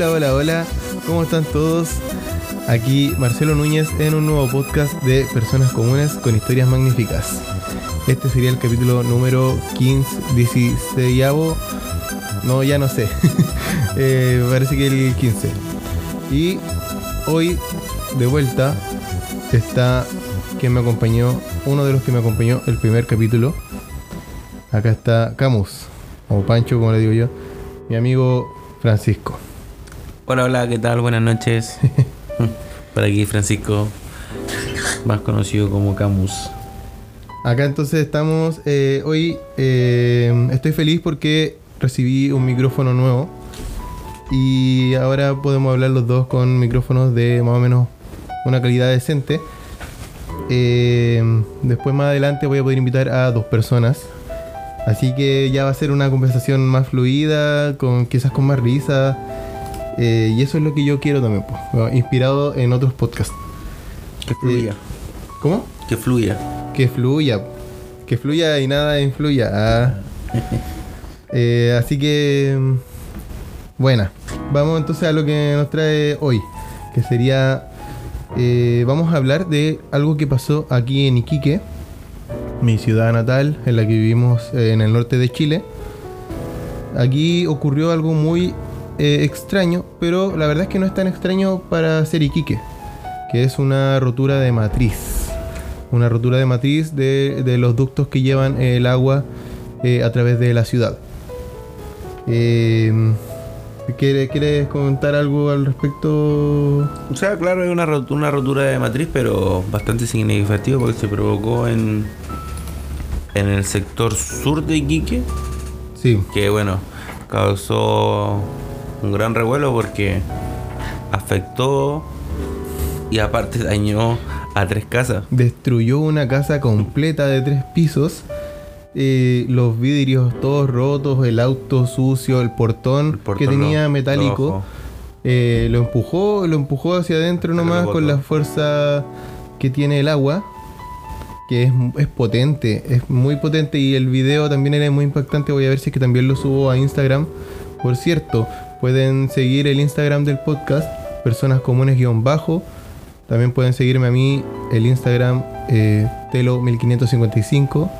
Hola, hola, hola. ¿Cómo están todos? Aquí Marcelo Núñez en un nuevo podcast de Personas Comunes con Historias Magníficas. Este sería el capítulo número 15, 16. No, ya no sé. Eh, parece que el 15. Y hoy, de vuelta, está quien me acompañó, uno de los que me acompañó el primer capítulo. Acá está Camus, o Pancho, como le digo yo, mi amigo Francisco. Hola, hola, ¿qué tal? Buenas noches. Por aquí Francisco, más conocido como Camus. Acá entonces estamos, eh, hoy eh, estoy feliz porque recibí un micrófono nuevo y ahora podemos hablar los dos con micrófonos de más o menos una calidad decente. Eh, después más adelante voy a poder invitar a dos personas. Así que ya va a ser una conversación más fluida, con quizás con más risa. Eh, y eso es lo que yo quiero también, pues, inspirado en otros podcasts. Que fluya. ¿Cómo? Que fluya. Que fluya. Que fluya y nada influya. Ah. Eh, así que... mm, Buena. Vamos entonces a lo que nos trae hoy. Que sería... eh, vamos a hablar de algo que pasó aquí en Iquique. Mi ciudad natal, en la que vivimos eh, en el norte de Chile. Aquí ocurrió algo muy eh, extraño, pero la verdad es que no es tan extraño para ser Iquique, que es una rotura de matriz. Una rotura de matriz de, de los ductos que llevan el agua eh, a través de la ciudad. Eh, ¿quiere- ¿Quieres comentar algo al respecto? O sea, claro, es una, rot- una rotura de matriz, pero bastante significativo porque se provocó en, en el sector sur de Iquique, Sí, que bueno, causó un gran revuelo porque afectó y aparte dañó a tres casas. destruyó una casa completa de tres pisos. eh, los vidrios todos rotos, el auto sucio, el portón, El portón que tenía metálico. Eh, lo empujó, lo empujó hacia adentro nomás con la fuerza que tiene el agua, que es, es potente, es muy potente y el video también era muy impactante. Voy a ver si es que también lo subo a Instagram. Por cierto, pueden seguir el Instagram del podcast, personas comunes guion bajo. También pueden seguirme a mí el Instagram eh, telo1555.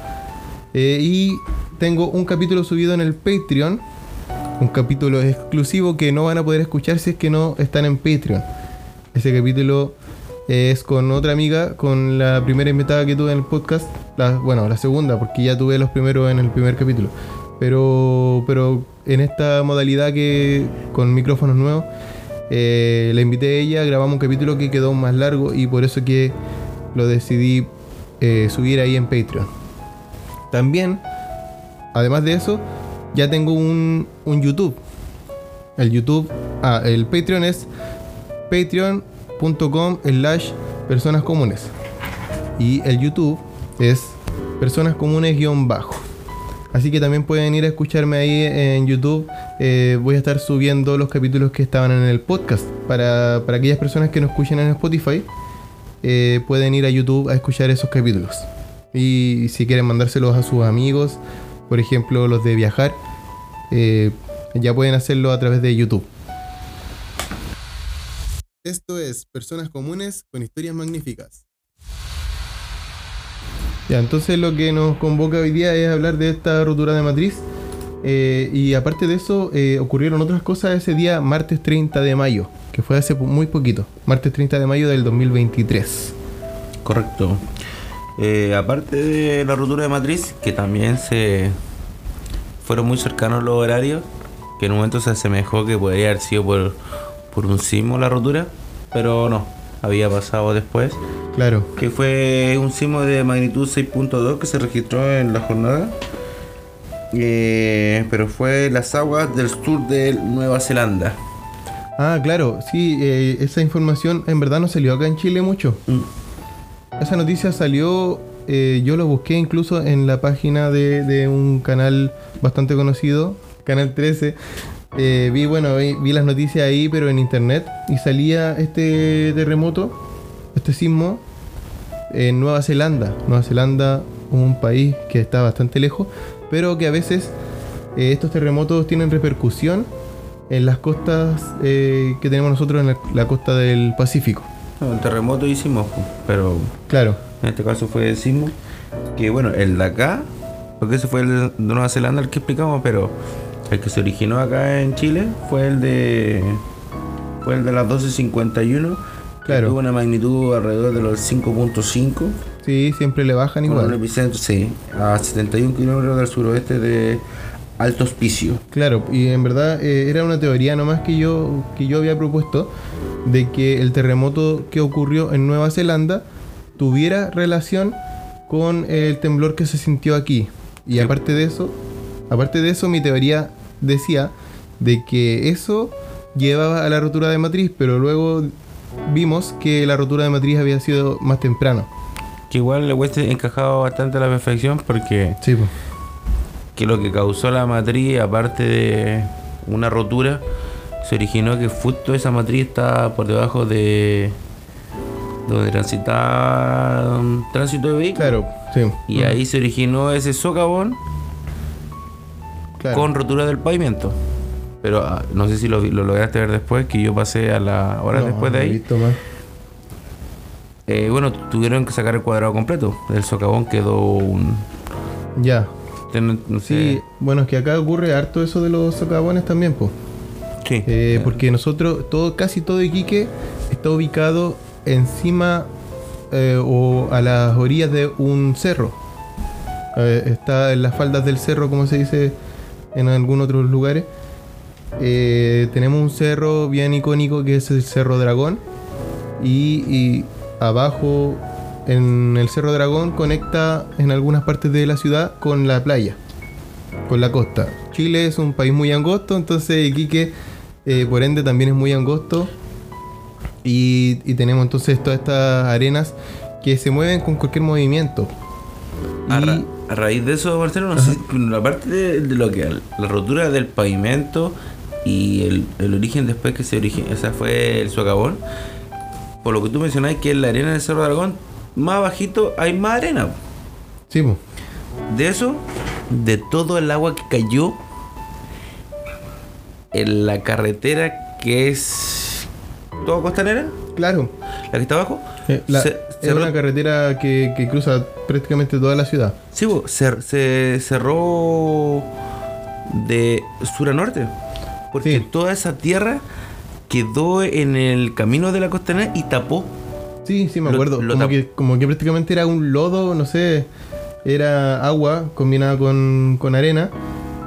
Eh, y tengo un capítulo subido en el Patreon un capítulo exclusivo que no van a poder escuchar si es que no están en Patreon. Ese capítulo es con otra amiga, con la primera invitada que tuve en el podcast. La, bueno, la segunda, porque ya tuve los primeros en el primer capítulo. Pero, pero en esta modalidad que con micrófonos nuevos, eh, la invité a ella, grabamos un capítulo que quedó más largo y por eso que lo decidí eh, subir ahí en Patreon. También, además de eso, ya tengo un, un YouTube. El YouTube, ah, el Patreon es patreon.com slash personas comunes. Y el YouTube es personas comunes guion bajo. Así que también pueden ir a escucharme ahí en YouTube. Eh, voy a estar subiendo los capítulos que estaban en el podcast. Para, para aquellas personas que no escuchen en Spotify, eh, pueden ir a YouTube a escuchar esos capítulos. Y si quieren mandárselos a sus amigos, por ejemplo los de viajar, eh, ya pueden hacerlo a través de YouTube. Esto es Personas Comunes con Historias Magníficas. Ya, entonces lo que nos convoca hoy día es hablar de esta rotura de matriz. Eh, y aparte de eso, eh, ocurrieron otras cosas ese día, martes 30 de mayo, que fue hace muy poquito, martes 30 de mayo del 2023. Correcto. Eh, aparte de la rotura de matriz, que también se fueron muy cercanos los horarios, que en un momento se asemejó que podría haber sido por, por un sismo la rotura, pero no, había pasado después, Claro, que fue un sismo de magnitud 6.2 que se registró en la jornada, Eh, pero fue las aguas del sur de Nueva Zelanda. Ah, claro, sí, eh, esa información en verdad no salió acá en Chile mucho. Mm. Esa noticia salió, eh, yo lo busqué incluso en la página de, de un canal bastante conocido, Canal 13. Eh, vi, bueno, vi, vi las noticias ahí, pero en internet, y salía este terremoto, este sismo, en Nueva Zelanda. Nueva Zelanda, un país que está bastante lejos, pero que a veces eh, estos terremotos tienen repercusión en las costas eh, que tenemos nosotros en la, la costa del Pacífico. No, el terremoto hicimos, pero Claro, en este caso fue el sismo. Que bueno, el de acá, porque ese fue el de Nueva Zelanda el que explicamos, pero el que se originó acá en Chile fue el de. Fue el de las 12.51. que Claro. Tuvo una magnitud alrededor de los 5.5. sí, siempre le bajan Con un igual. epicentro, sí, a 71 kilómetros del suroeste de Alto Hospicio. Claro, y en verdad eh, era una teoría nomás que yo, que yo había propuesto de que el terremoto que ocurrió en Nueva Zelanda tuviera relación con el temblor que se sintió aquí. Y Sí. aparte de eso, aparte de eso, mi teoría decía de que eso llevaba a la rotura de matriz, pero luego vimos que la rotura de matriz había sido más temprano. Que igual le hubiese encajado bastante a la perfección porque Sí, pues. que lo que causó la matriz, aparte de una rotura, se originó que justo esa matriz está por debajo de donde transitaba um, tránsito de vehículos. Claro, sí. Y ahí se originó ese socavón Claro. con rotura del pavimento. Pero ah, no sé si lo, lograste ver después, que yo pasé a la hora No, después de ahí. visto más. Eh, bueno, tuvieron que sacar el cuadrado completo. El socavón quedó un... Ya. No Sí, bueno, es que acá ocurre harto eso de los socavones también, pues. Sí. Eh, porque nosotros, todo, casi todo Iquique está ubicado encima eh, o a las orillas de un cerro. Eh, está en las faldas del cerro, como se dice en algunos otros lugares. Eh, tenemos un cerro bien icónico que es el Cerro Dragón. Y, y abajo en el Cerro Dragón conecta en algunas partes de la ciudad con la playa, con la costa. Chile es un país muy angosto, entonces Iquique eh, por ende también es muy angosto. Y, y tenemos entonces todas estas arenas que se mueven con cualquier movimiento. Y- a raíz de eso, Marcelo, no sé, la parte de, de lo que la rotura del pavimento y el, el origen después que se originó, esa fue el socavón. Por lo que tú mencionás que en la arena del Cerro Dragón, más bajito hay más arena. Sí, po. De eso, de todo el agua que cayó en la carretera que es toda costanera, claro. la que está abajo, Eh, la- se- es cerró- una carretera que, que cruza prácticamente toda la ciudad. Sí, bo, se, se cerró de sur a norte. Porque Sí. toda esa tierra quedó en el camino de la costanera y tapó. Sí, sí, me acuerdo. lo como, que, como que prácticamente era un lodo, no sé. Era agua combinada con, con arena.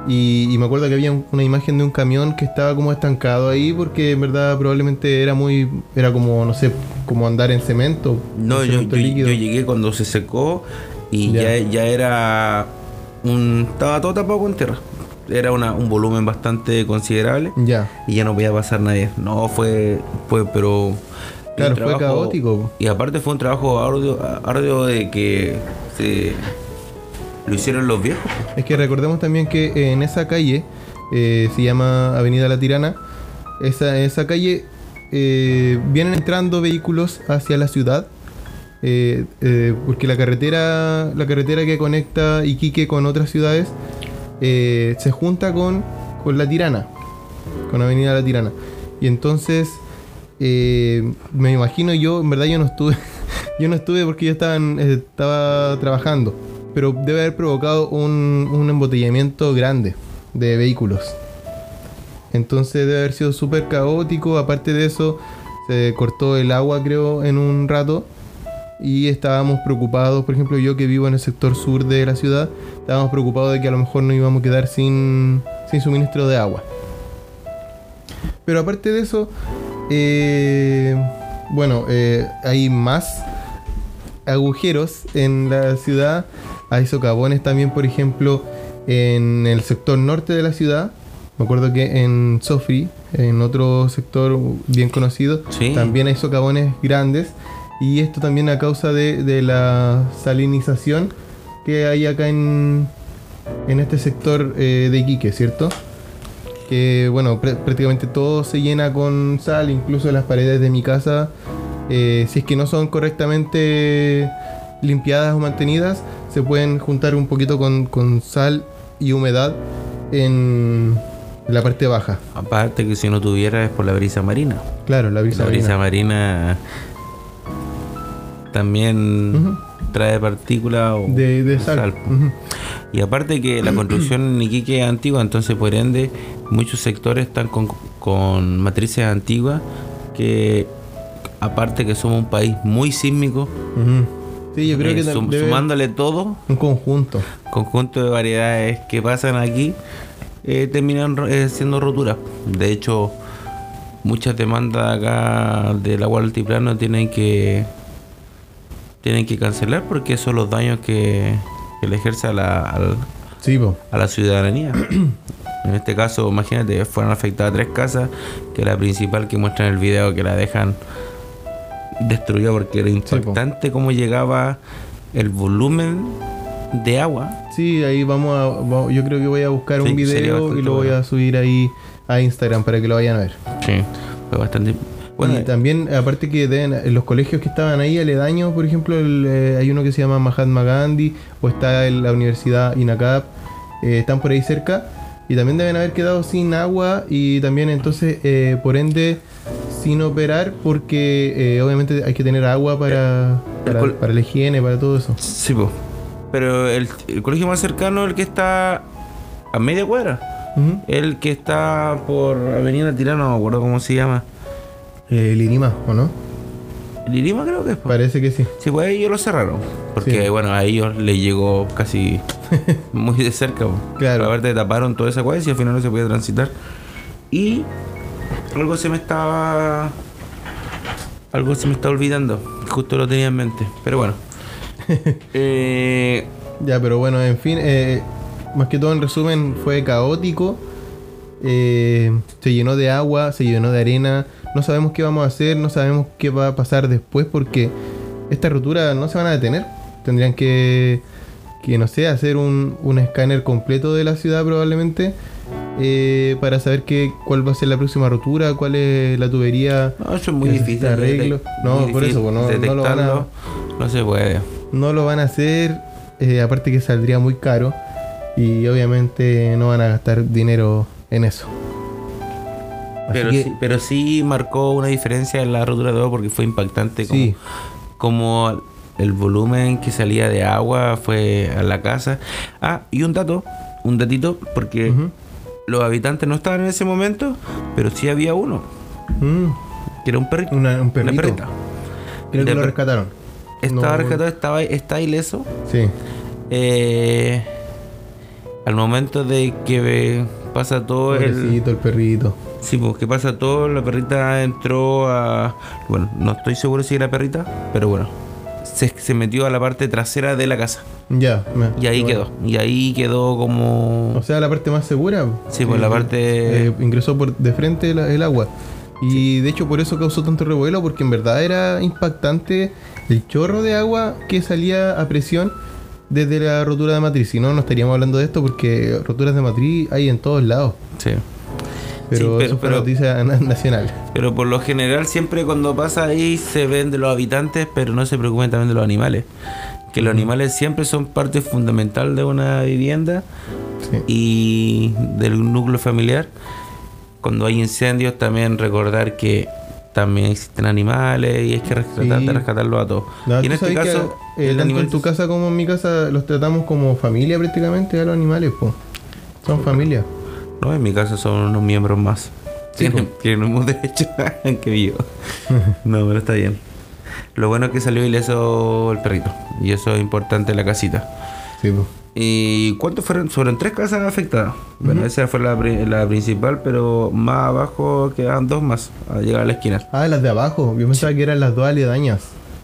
Y, y me acuerdo que había un- una imagen de un camión que estaba como estancado ahí porque en verdad probablemente era muy... Era como, no sé, como andar en cemento. No, en yo, cemento yo- yo llegué cuando se secó y Ya. ya, ya era un. Estaba todo tapado con tierra. Era una- un volumen bastante considerable Ya, y ya no podía pasar nadie. No, fue. fue pero. claro, fue caótico. Y aparte fue un trabajo arduo, arduo de que se. Lo hicieron los viejos. Es que recordemos también que en esa calle, eh, se llama Avenida La Tirana, esa, esa calle eh, vienen entrando vehículos hacia la ciudad, eh, eh, porque la carretera, la carretera que conecta Iquique con otras ciudades se junta con, con La Tirana, con Avenida La Tirana. Y entonces, me imagino yo, en verdad yo no estuve, yo no estuve porque yo estaba, estaba trabajando, pero debe haber provocado un, un embotellamiento grande de vehículos. Entonces debe haber sido súper caótico, aparte de eso, se cortó el agua creo en un rato y estábamos preocupados, por ejemplo yo que vivo en el sector sur de la ciudad, estábamos preocupados de que a lo mejor nos íbamos a quedar sin, suministro de agua. Pero aparte de eso, eh, bueno, eh, hay más agujeros en la ciudad. Hay socavones también, por ejemplo, en el sector norte de la ciudad. Me acuerdo que en Sofri, en otro sector bien conocido, Sí. también hay socavones grandes. Y esto también a causa de, de la salinización que hay acá en, en este sector eh, de Iquique, ¿cierto? Que bueno, prá- prácticamente todo se llena con sal, incluso las paredes de mi casa, eh, si es que no son correctamente limpiadas o mantenidas, se pueden juntar un poquito con, con sal y humedad en, la parte baja. Aparte que si no tuviera es por la brisa marina. Claro, la brisa la brisa marina. marina también trae partículas o De, de sal. Y aparte que la construcción en Iquique es antigua, entonces por ende muchos sectores están con, con matrices antiguas que aparte que somos un país muy sísmico. Sí, yo creo eh, que sum- sumándole todo, un conjunto. conjunto de variedades que pasan aquí, eh, terminan ro- eh, siendo roturas. De hecho, muchas demandas acá del agua altiplano tienen que tienen que cancelar porque son los daños que, que le ejerce a la, al- Sí, po. a la ciudadanía. en este caso, imagínate, fueron afectadas tres casas, que la principal que muestra en el video que la dejan destruida porque era po. impactante cómo llegaba el volumen de agua. Sí, ahí vamos a. Yo creo que voy a buscar Sí, un video y lo voy bueno. a subir ahí a Instagram para que lo vayan a ver. Sí, fue bastante. Bueno, y también, aparte que deben, en los colegios que estaban ahí aledaños, por ejemplo, el, eh, hay uno que se llama Mahatma Gandhi, o está en la Universidad INACAP, eh, están por ahí cerca, y también deben haber quedado sin agua y también entonces, eh, por ende, sin operar, porque eh, obviamente hay que tener agua para, para, para la higiene, para todo eso. sí, po. Pero el, el colegio más cercano, el que está a media cuadra, el que está por Avenida Tirano, no me acuerdo cómo se llama. Eh, el INIMA, ¿o no? El Irima creo que es. Parece que sí. Sí, pues ellos lo cerraron. Porque, Sí. bueno, a ellos les llegó casi muy de cerca. po. Claro. Aparte taparon toda esa cueva y al final no se podía transitar. Y algo se me estaba. Algo se me está olvidando. Justo lo tenía en mente. Pero bueno. Eh, Ya, pero bueno, en fin, eh, más que todo en resumen fue caótico. eh, se llenó de agua, se llenó de arena. No sabemos qué vamos a hacer, no sabemos qué va a pasar después porque estas roturas no se van a detener. Tendrían que, que no sé, hacer un, un escáner completo de la ciudad probablemente eh, para saber qué, cuál va a ser la próxima rotura, cuál es la tubería. no, eso es muy que difícil. arreglo. No, muy por eso, pues, no- no lo van a-. No se puede. No lo van a hacer, eh, aparte que saldría muy caro y obviamente no van a gastar dinero en eso. Así Pero, que- sí, pero sí marcó una diferencia en la rotura de agua porque fue impactante como, Sí. como el volumen que salía de agua fue a la casa. Ah, y un dato, un datito, porque los habitantes no estaban en ese momento, pero sí había uno, Mm, que era un perrito. una- un una perrito. perrita. Creo que lo rescataron. Estaba No- rescatado, estaba, está ileso. Sí. Eh, al momento de que eh, pasa todo el... Pobrecito el perrito. Sí, pues que pasa todo, la perrita entró a... Bueno, no estoy seguro si era perrita, pero bueno, se, se metió a la parte trasera de la casa. Ya. me- Y ahí bueno. quedó. Y ahí quedó como... O sea, la parte más segura. Sí, pues la parte... eh, ingresó por de frente el, el agua. Y de hecho por eso causó tanto revuelo, porque en verdad era impactante el chorro de agua que salía a presión desde la rotura de matriz. Si no, no estaríamos hablando de esto porque roturas de matriz hay en todos lados. Sí. Pero, Sí, eso fue pero- noticia na- nacional. Pero por lo general siempre cuando pasa ahí se ven de los habitantes, pero no se preocupen también de los animales. Que los animales siempre son parte fundamental de una vivienda Sí. y del núcleo familiar. Cuando hay incendios también recordar que también existen animales y hay que rescatar, Sí. de rescatarlos a todos. No, y en este que, caso, eh, el tanto en tu casa como en mi casa los tratamos como familia prácticamente a los animales, po. Son familia. No, en mi caso son unos miembros más. Sí, tienen, tienen un derecho que yo. No, pero está bien. Lo bueno es que salió ileso el perrito. Y eso es importante en la casita. Sí, po. ¿Y cuántos fueron? Fueron tres casas afectadas. Bueno, esa fue la, la principal, pero más abajo quedaban dos más a llegar a la esquina. Ah, las de abajo. Yo pensaba que eran las dos aledañas.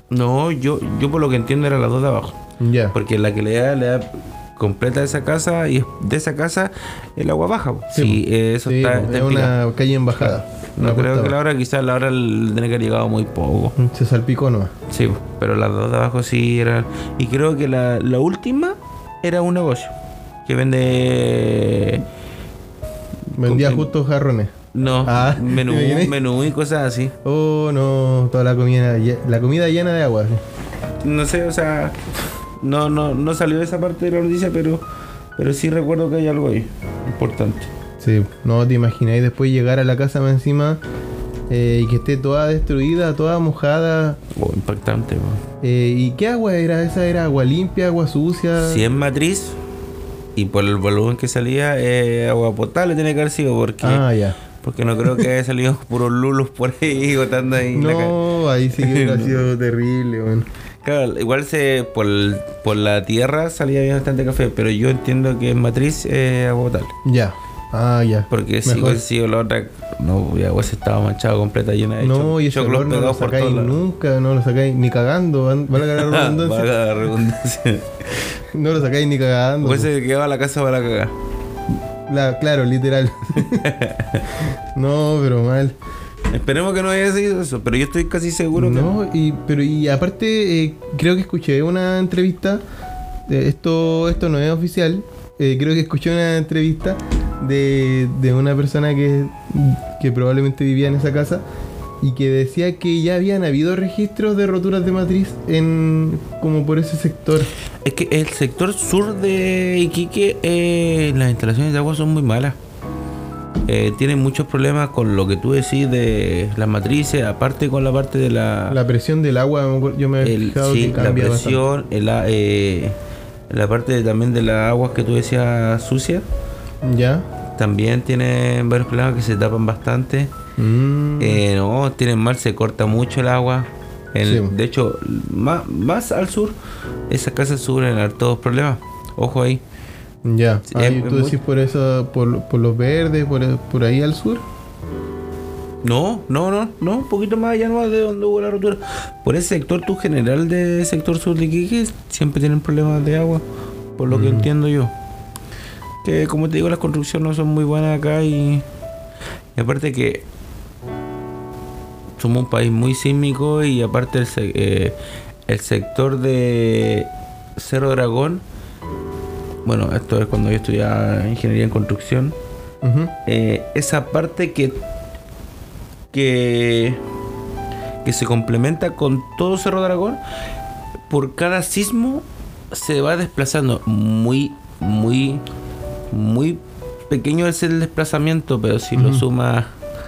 No, yo, yo por lo que entiendo eran las dos de abajo. Ya. Porque la que le da, le da completa esa casa y de esa casa el agua baja. Sí, Sí, eso Sí, está, está es una calle en bajada. No creo que la hora, quizás la hora le tiene que haber llegado muy poco. Se salpicó nomás. Sí, pero las dos de abajo sí eran. Y creo que la, la última era un negocio que vende. Vendía justo jarrones. No, Ah, menú, menú y cosas así. Oh, no. Toda la comida, la comida llena de agua. sí. No sé, o sea, no, no, no salió esa parte de la noticia, pero, pero sí recuerdo que hay algo ahí importante. Sí, no te imagináis después llegar a la casa más encima eh, y que esté toda destruida, toda mojada. Oh, impactante, weón. Eh, ¿Y qué agua era? ¿Esa era agua limpia, agua sucia? Si es matriz y por el volumen que salía, eh, agua potable tiene que haber sido porque, Ah, ya. porque no creo que haya salido puros lulos por ahí gotando ahí. en la. No, ahí sí que hubiera sido terrible, weón. Claro, igual se por, por la tierra salía bien bastante café, pero yo entiendo que en matriz es agua potable. Ya. Ah, ya. Porque si sido la otra, no, ya hubiese estado manchado completa, llena de No, y ese olor no lo sacáis nunca, no lo sacáis ni cagando, van- valga la redundancia. Valga la redundancia. No lo sacáis ni cagando. Pues se quedaba la casa para cagar. La- claro, literal. no, pero mal. Esperemos que no haya sido eso, pero yo estoy casi seguro que No, y, pero y aparte, eh, creo que escuché una entrevista. eh, esto, esto no es oficial. eh, creo que escuché una entrevista de, de una persona que, que probablemente vivía en esa casa y que decía que ya habían habido registros de roturas de matriz en como por ese sector. Es que el sector sur de Iquique, eh, las instalaciones de agua son muy malas. Eh, tienen muchos problemas con lo que tú decís de las matrices, aparte con la parte de la, La presión del agua, yo me he el- fijado sí, que la cambia presión, el eh, la parte de- también de las aguas que tú decías sucias. ¿Ya? también tienen varios problemas que se tapan bastante. Mm, Eh, no, tienen mal, se corta mucho el agua. El- Sí. De hecho, más, más al sur, esas casas sufren hartos problemas. Ojo ahí. ya. Ah, es- ¿y es ¿Tú muy- decís por eso, por, por los verdes, por, por ahí al sur? No, no, no, no, un poquito más allá nomás de donde hubo la rotura. Por ese sector, tu general de sector sur de Iquique, siempre tienen problemas de agua, por lo que Mm. entiendo yo. Que como te digo, las construcciones no son muy buenas acá y, y aparte que somos un país muy sísmico y aparte el, eh, el sector de Cerro Dragón, bueno, esto es cuando yo estudiaba ingeniería en construcción, eh, esa parte que que que se complementa con todo Cerro Dragón por cada sismo se va desplazando muy muy muy pequeño es el desplazamiento pero si lo sumas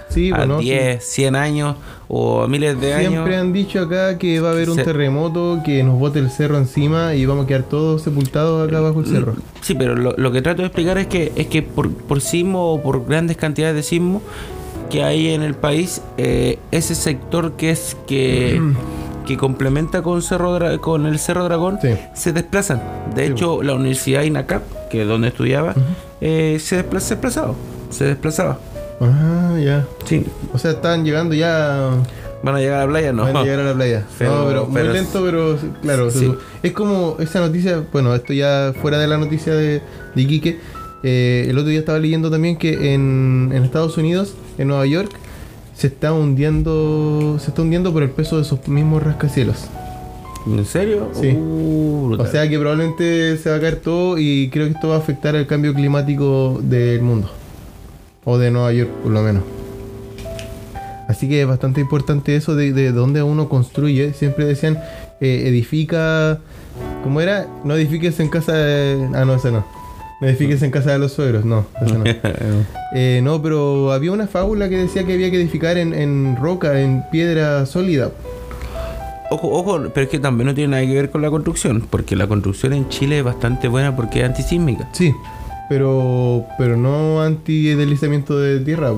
Sí, a bueno, 10 100 años o a miles de años Siempre han dicho acá que va a haber un Se- terremoto, que nos bote el cerro encima y vamos a quedar todos sepultados acá bajo el cerro. Sí, pero lo, lo que trato de explicar es que es que por, por sismo o por grandes cantidades de sismo que hay en el país, eh, ese sector que es que, que complementa con Cerro Dra- con el Cerro Dragón Sí. se desplazan. De Sí. hecho, la Universidad INACAP, que es donde estudiaba, eh, se, despla- se desplazaba. Se desplazaba. Ah, ya. Sí. O sea, están llegando ya. ¿Van a llegar a la playa? No. Van a llegar a la playa. Pero- no, pero, pero- muy lento, pero claro. Sí. Es como esa noticia, bueno, esto ya fuera de la noticia de, de Iquique. eh, el otro día estaba leyendo también que en, en Estados Unidos, en Nueva York, se está hundiendo se está hundiendo por el peso de esos mismos rascacielos. ¿En serio? Sí. Uh, O sea que probablemente se va a caer todo y creo que esto va a afectar el cambio climático del mundo. O de Nueva York, por lo menos. Así que es bastante importante eso de, de dónde uno construye. Siempre decían, eh, edifica... ¿Cómo era? No edifiques en casa de... Ah, no, ese no. No edifiques en casa de los suegros, no. ese no. Eh, no, pero había una fábula que decía que había que edificar en, en roca, en piedra sólida. Ojo, ojo, pero es que también no tiene nada que ver con la construcción, porque la construcción en Chile es bastante buena porque es antisísmica. Sí, pero, pero no anti-deslizamiento de tierra.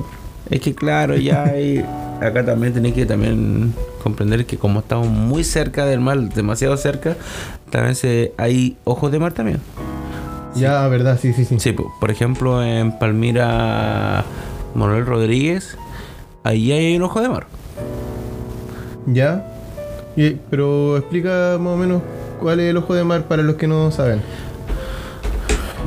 Es que claro, ya hay, acá también tenéis que también comprender que como estamos muy cerca del mar, demasiado cerca, también se, hay ojos de mar también. Ya, verdad, sí, sí, sí. Sí, po, por ejemplo en Palmira Manuel Rodríguez, ahí hay un ojo de mar. Ya. Y- pero explica más o menos cuál es el ojo de mar para los que no saben.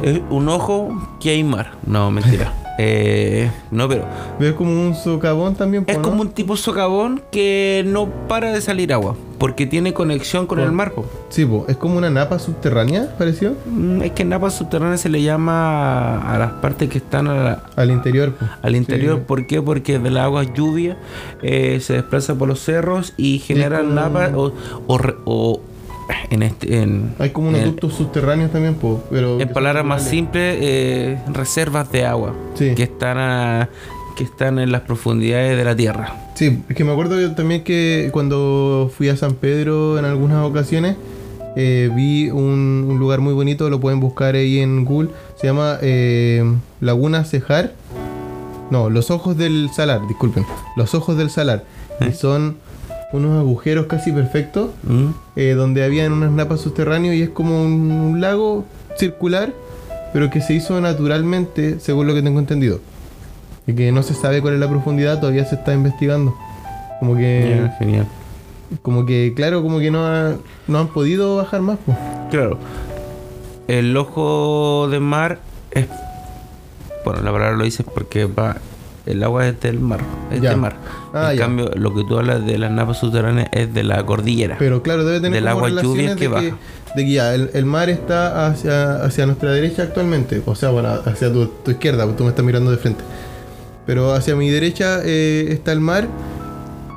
Es un ojo que hay mar. No, mentira. Eh, no, pero ¿Ves como un socavón también? es no? como un tipo socavón que no para de salir agua, porque tiene conexión con el mar. po. Sí, po, es como una napa subterránea, pareció. Mm, Es que en napas subterráneas se le llama a las partes que están a la- Al interior. po. al interior. Sí. ¿Por qué? Porque de las aguas lluvia eh, se desplaza por los cerros y generan como- napas o, o en este en, Hay como unos ductos subterráneos también, po, pero... en palabras más simples eh, reservas de agua Sí. que están a- que están en las profundidades de la tierra Sí, es que me acuerdo también que cuando fui a San Pedro en algunas ocasiones, eh, vi un, un lugar muy bonito, lo pueden buscar ahí en Google, se llama eh, Laguna Cejar. No, los ojos del salar, disculpen, los ojos del salar. ¿Eh? Y son unos agujeros casi perfectos, ¿Mm? eh, donde habían unas napas subterráneos y es como un, un lago circular, pero que se hizo naturalmente, según lo que tengo entendido. Y que no se sabe cuál es la profundidad, todavía se está investigando. Como que, Ya, genial como que, claro, como que no, ha- no han podido bajar más. pues. Claro. El ojo de mar es. Bueno, la palabra lo dice porque va. El agua es del mar. Es Ya. del mar. Ah, en ya. cambio, lo que tú hablas de las napas subterráneas es de la cordillera. Pero claro, debe tener Del agua lluvia que baja. de que ya, el, el mar está hacia, hacia nuestra derecha actualmente. O sea, bueno, hacia tu, tu izquierda, tú me estás mirando de frente. Pero hacia mi derecha eh, está el mar.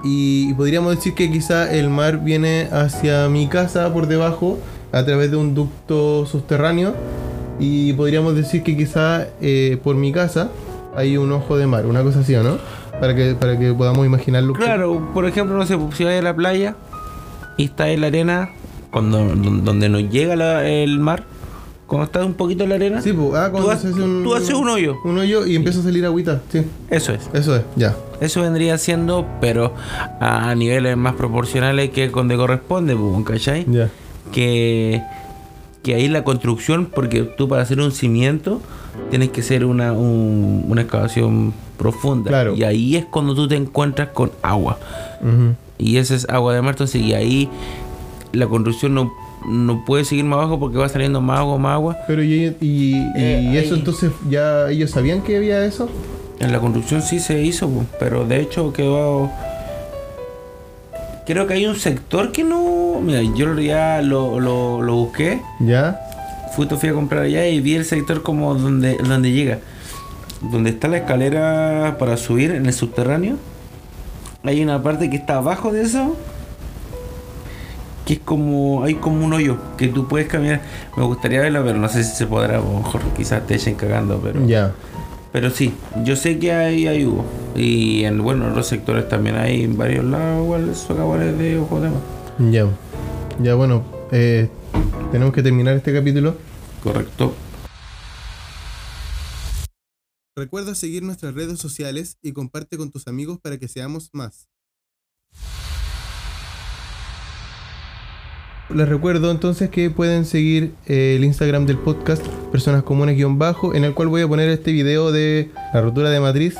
Y, podríamos decir que quizá el mar viene hacia mi casa por debajo a través de un ducto subterráneo. Y podríamos decir que quizá eh, por mi casa hay un ojo de mar, una cosa así, ¿o no? Para que, para que podamos imaginarlo. Claro, por ejemplo, no sé, si vas a la playa y está en la arena, cuando, don- donde nos llega el mar, cuando está un poquito en la arena, Sí, pues, ah, cuando tú, ha- se hace un, tú haces un hoyo. un hoyo y empieza a salir agüita, sí. Eso es. Eso es, ya. Eso vendría siendo, pero a niveles más proporcionales que donde corresponde, ¿cachai? Ya. que, que ahí la construcción, porque tú para hacer un cimiento tienes que hacer una, un- una excavación profunda. Claro. Y ahí es cuando tú te encuentras con agua. Ujú. Y esa es agua de mar, entonces, y ahí la construcción no, no puede seguir más abajo porque va saliendo más agua, más agua. Pero y, y, y Eh, eso ahí. entonces ya ellos sabían que había eso. En la construcción sí se hizo, pero de hecho quedó... Creo que hay un sector que no... Mira, yo ya lo, lo, lo busqué. Ya. fui, fui a comprar allá y vi el sector como donde, donde llega. Donde está la escalera para subir en el subterráneo. Hay una parte que está abajo de eso. Que es como. Hay como un hoyo que tú puedes caminar. Me gustaría verlo, pero no sé si se podrá. A lo mejor quizás te echen cagando, pero. Ya. Pero sí, yo sé que hay, hay hubo. Y en bueno, en los sectores también hay en varios lados igual socavones de ojos de. Ya. Ya, bueno. eh, tenemos que terminar este capítulo. Correcto. Recuerda seguir nuestras redes sociales y comparte con tus amigos para que seamos más. Les recuerdo entonces que pueden seguir eh, el Instagram del podcast Personas Comunes-Bajo, en el cual voy a poner este video de la rotura de matriz.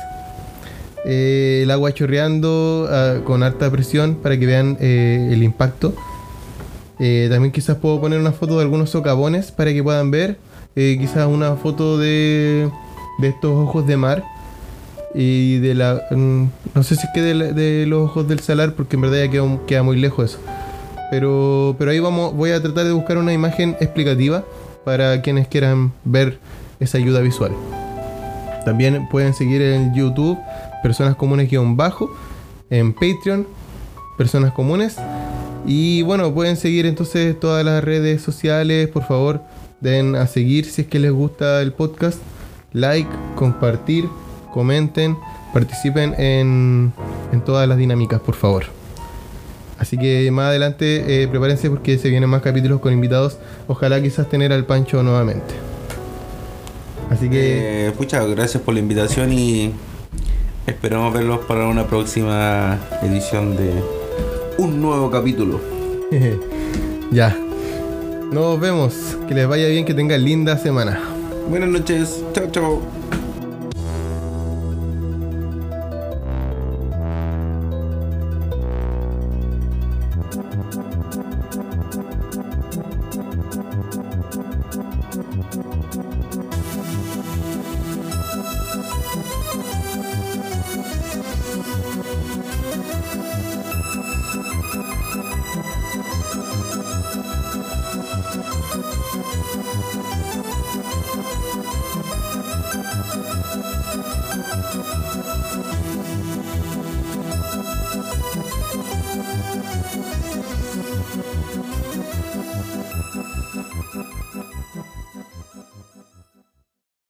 Eh, el agua chorreando ah, con alta presión para que vean eh, el impacto. También quizás puedo poner una foto de algunos socavones para que puedan ver. Quizás una foto de, de estos ojos de mar. Y de la... mm, no sé si es que de, los ojos del salar, porque en verdad ya queda muy lejos eso. Pero, pero ahí vamos, voy a tratar de buscar una imagen explicativa para quienes quieran ver esa ayuda visual. También pueden seguir en YouTube Personas Comunes-Bajo, en Patreon Personas Comunes. Y bueno, pueden seguir entonces todas las redes sociales, por favor, den a seguir si es que les gusta el podcast, like, compartir, comenten, participen en, en todas las dinámicas, por favor. Así que más adelante eh, prepárense porque se vienen más capítulos con invitados. Ojalá quizás tener al Pancho nuevamente. Así que Eh, pucha, gracias por la invitación y esperamos verlos para una próxima edición de un nuevo capítulo. ya. Nos vemos. Que les vaya bien, que tengan linda semana. Buenas noches, chao, chao.